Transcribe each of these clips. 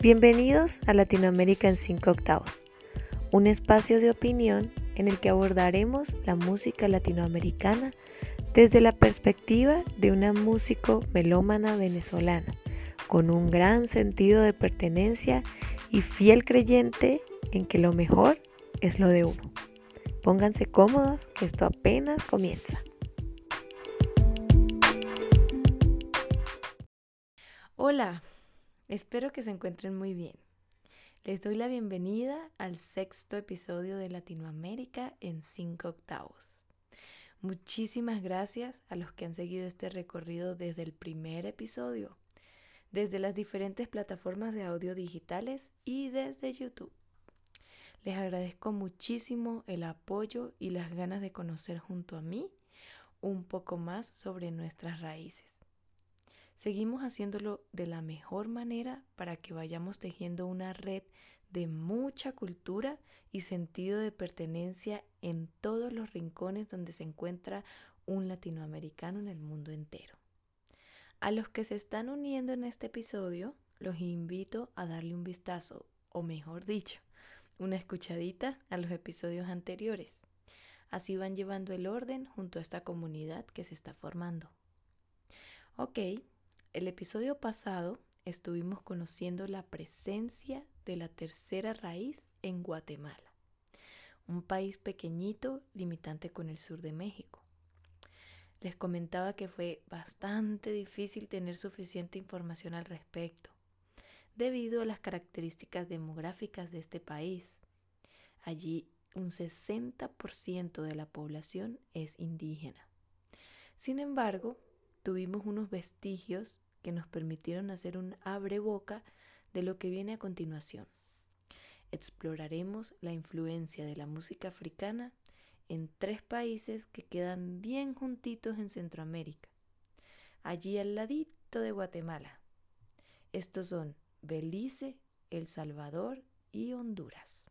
Bienvenidos a Latinoamérica en 5 octavos, un espacio de opinión en el que abordaremos la música latinoamericana desde la perspectiva de una músico melómana venezolana, con un gran sentido de pertenencia y fiel creyente en que lo mejor es lo de uno. Pónganse cómodos, que esto apenas comienza. Hola, espero que se encuentren muy bien. Les doy la bienvenida al sexto episodio de Latinoamérica en 5 octavos. Muchísimas gracias a los que han seguido este recorrido desde el primer episodio, desde las diferentes plataformas de audio digitales y desde YouTube. Les agradezco muchísimo el apoyo y las ganas de conocer junto a mí un poco más sobre nuestras raíces. Seguimos haciéndolo de la mejor manera para que vayamos tejiendo una red de mucha cultura y sentido de pertenencia en todos los rincones donde se encuentra un latinoamericano en el mundo entero. A los que se están uniendo en este episodio, los invito a darle un vistazo, o mejor dicho, una escuchadita a los episodios anteriores. Así van llevando el orden junto a esta comunidad que se está formando. Ok, el episodio pasado estuvimos conociendo la presencia de la tercera raíz en Guatemala, un país pequeñito limitante con el sur de México. Les comentaba que fue bastante difícil tener suficiente información al respecto, debido a las características demográficas de este país. Allí un 60% de la población es indígena. Sin embargo, tuvimos unos vestigios que nos permitieron hacer un abre boca de lo que viene a continuación. Exploraremos la influencia de la música africana en tres países que quedan bien juntitos en Centroamérica, allí al ladito de Guatemala. Estos son Belice, El Salvador y Honduras.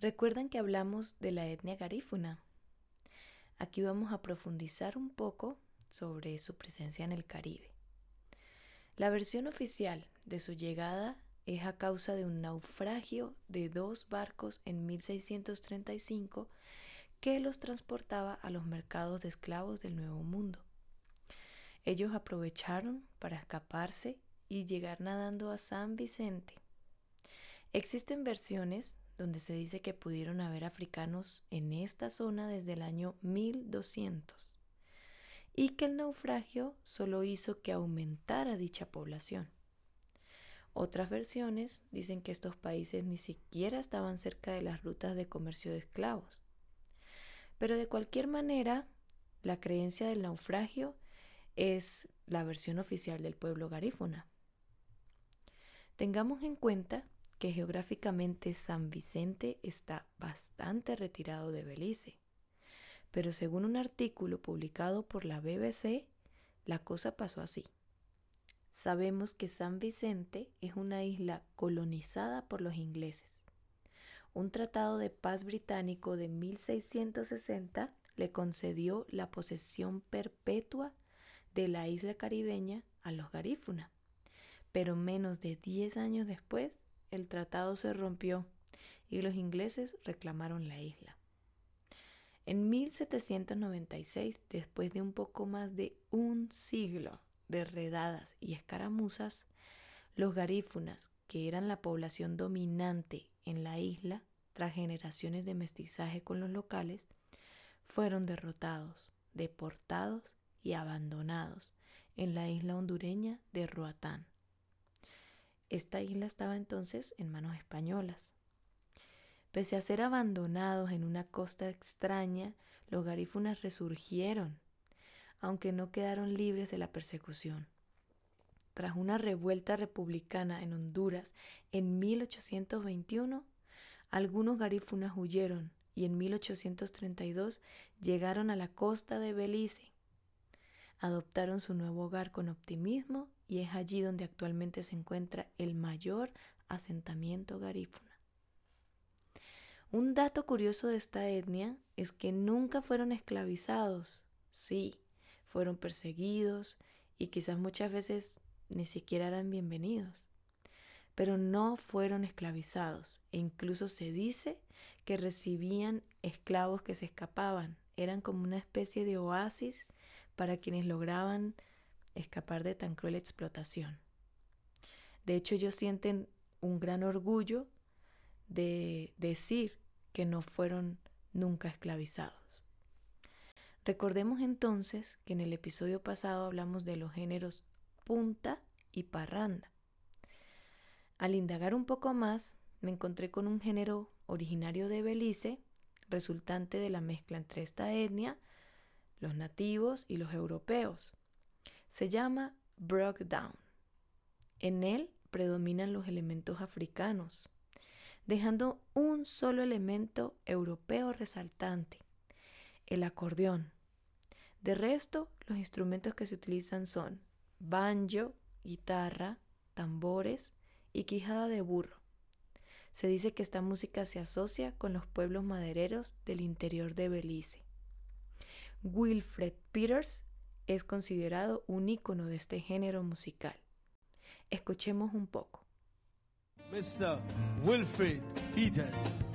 Recuerdan que hablamos de la etnia garífuna. Aquí vamos a profundizar un poco sobre su presencia en el Caribe. La versión oficial de su llegada es a causa de un naufragio de dos barcos en 1635 que los transportaba a los mercados de esclavos del Nuevo Mundo. Ellos aprovecharon para escaparse y llegar nadando a San Vicente. Existen versiones donde se dice que pudieron haber africanos en esta zona desde el año 1200 y que el naufragio solo hizo que aumentara dicha población. Otras versiones dicen que estos países ni siquiera estaban cerca de las rutas de comercio de esclavos. Pero de cualquier manera, la creencia del naufragio es la versión oficial del pueblo garífuna. Tengamos en cuenta que geográficamente San Vicente está bastante retirado de Belice, pero según un artículo publicado por la BBC, la cosa pasó así. Sabemos que San Vicente es una isla colonizada por los ingleses. Un tratado de paz británico de 1660 le concedió la posesión perpetua de la isla caribeña a los garífuna pero menos de 10 años después el tratado se rompió y los ingleses reclamaron la isla. En 1796, después de un poco más de un siglo de redadas y escaramuzas, los garífunas, que eran la población dominante en la isla tras generaciones de mestizaje con los locales, fueron derrotados, deportados y abandonados en la isla hondureña de Roatán. Esta isla estaba entonces en manos españolas. Pese a ser abandonados en una costa extraña, los garífunas resurgieron, aunque no quedaron libres de la persecución. Tras una revuelta republicana en Honduras en 1821, algunos garífunas huyeron y en 1832 llegaron a la costa de Belice. Adoptaron su nuevo hogar con optimismo y es allí donde actualmente se encuentra el mayor asentamiento garífuna. Un dato curioso de esta etnia es que nunca fueron esclavizados, sí, fueron perseguidos y quizás muchas veces ni siquiera eran bienvenidos. pero no fueron esclavizados e incluso se dice que recibían esclavos que se escapaban. Eran como una especie de oasis para quienes lograban escapar de tan cruel explotación. De hecho, ellos sienten un gran orgullo de decir que no fueron nunca esclavizados. Recordemos entonces que en el episodio pasado hablamos de los géneros punta y parranda. Al indagar un poco más, me encontré con un género originario de Belice, resultante de la mezcla entre esta etnia, los nativos y los europeos. Se llama Down. En él predominan los elementos africanos, dejando un solo elemento europeo resaltante, el acordeón. De resto, los instrumentos que se utilizan son banjo, guitarra, tambores y quijada de burro. Se dice que esta música se asocia con los pueblos madereros del interior de Belice. Wilfred Peters es considerado un ícono de este género musical. Escuchemos un poco. Mr. Wilfred Peters.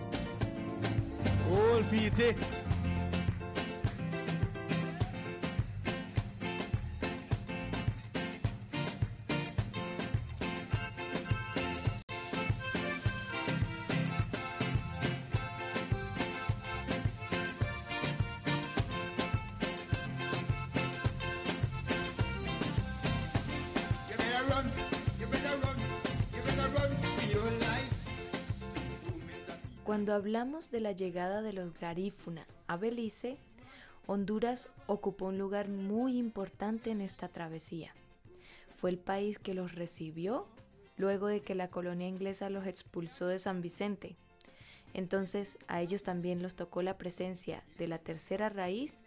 Cuando hablamos de la llegada de los garífuna a Belice, Honduras ocupó un lugar muy importante en esta travesía. Fue el país que los recibió luego de que la colonia inglesa los expulsó de San Vicente. Entonces a ellos también los tocó la presencia de la tercera raíz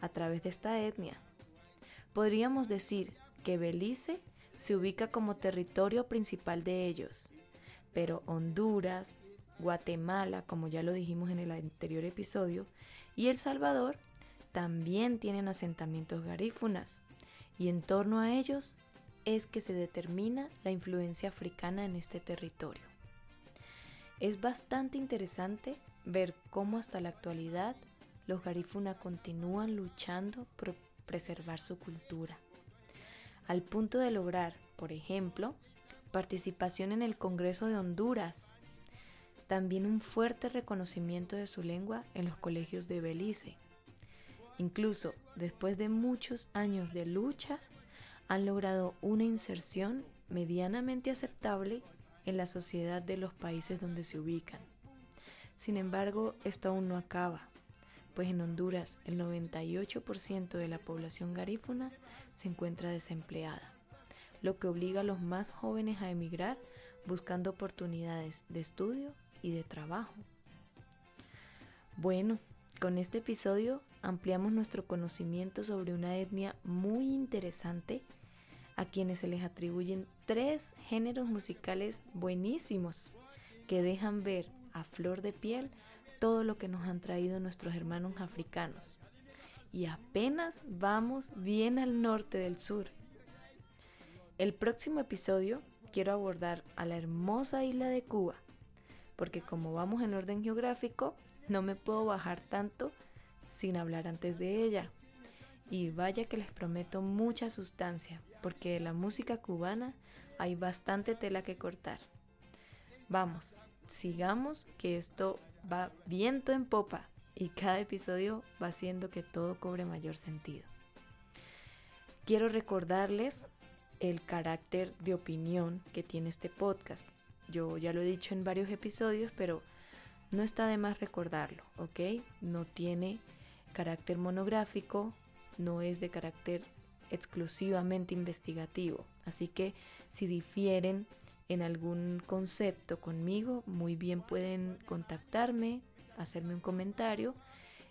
a través de esta etnia. Podríamos decir que Belice se ubica como territorio principal de ellos, pero Honduras, Guatemala, como ya lo dijimos en el anterior episodio, y El Salvador también tienen asentamientos garífunas, y en torno a ellos es que se determina la influencia africana en este territorio. Es bastante interesante ver cómo hasta la actualidad los garífuna continúan luchando por preservar su cultura, al punto de lograr, por ejemplo, participación en el Congreso de Honduras, también un fuerte reconocimiento de su lengua en los colegios de Belice. Incluso después de muchos años de lucha, han logrado una inserción medianamente aceptable en la sociedad de los países donde se ubican. Sin embargo, esto aún no acaba, pues en Honduras el 98% de la población garífuna se encuentra desempleada, lo que obliga a los más jóvenes a emigrar buscando oportunidades de estudio y de trabajo. Bueno, con este episodio ampliamos nuestro conocimiento sobre una etnia muy interesante a quienes se les atribuyen tres géneros musicales buenísimos que dejan ver a flor de piel todo lo que nos han traído nuestros hermanos africanos. Y apenas vamos bien al norte del sur. El próximo episodio quiero abordar a la hermosa isla de Cuba, porque como vamos en orden geográfico, no me puedo bajar tanto sin hablar antes de ella. Y vaya que les prometo mucha sustancia, porque de la música cubana hay bastante tela que cortar. Vamos, sigamos que esto va viento en popa y cada episodio va haciendo que todo cobre mayor sentido. Quiero recordarles el carácter de opinión que tiene este podcast. Yo ya lo he dicho en varios episodios, pero no está de más recordarlo, ¿ok? No tiene carácter monográfico, no es de carácter exclusivamente investigativo. Así que si difieren en algún concepto conmigo, muy bien pueden contactarme, hacerme un comentario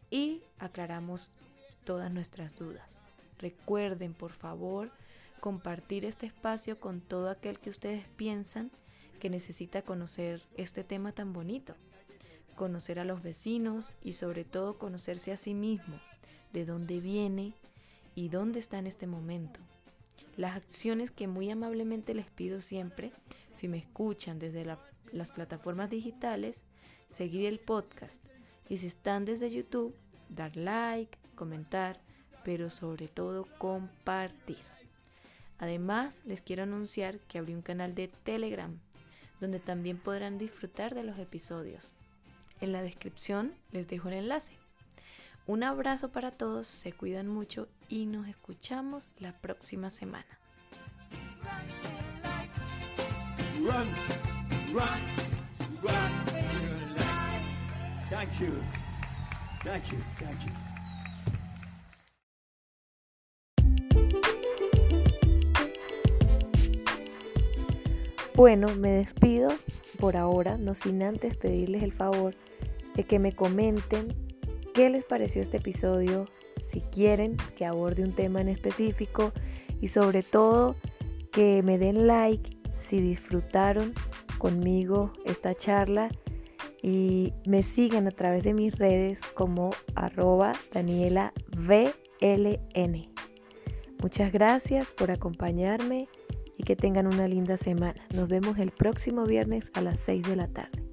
y aclaramos todas nuestras dudas. Recuerden, por favor, compartir este espacio con todo aquel que ustedes piensan que necesita conocer este tema tan bonito, conocer a los vecinos y sobre todo conocerse a sí mismo, de dónde viene y dónde está en este momento. Las acciones que muy amablemente les pido siempre, si me escuchan desde las plataformas digitales, seguir el podcast. Y si están desde YouTube, dar like, comentar, pero sobre todo compartir. Además, les quiero anunciar que abrí un canal de Telegram, donde también podrán disfrutar de los episodios. En la descripción les dejo el enlace. Un abrazo para todos, se cuidan mucho y nos escuchamos la próxima semana. Bueno, me despido por ahora, no sin antes pedirles el favor de que me comenten qué les pareció este episodio, si quieren que aborde un tema en específico y sobre todo que me den like si disfrutaron conmigo esta charla y me sigan a través de mis redes como arroba Daniela. Muchas gracias por acompañarme y que tengan una linda semana. Nos vemos el próximo viernes a las 6 de la tarde.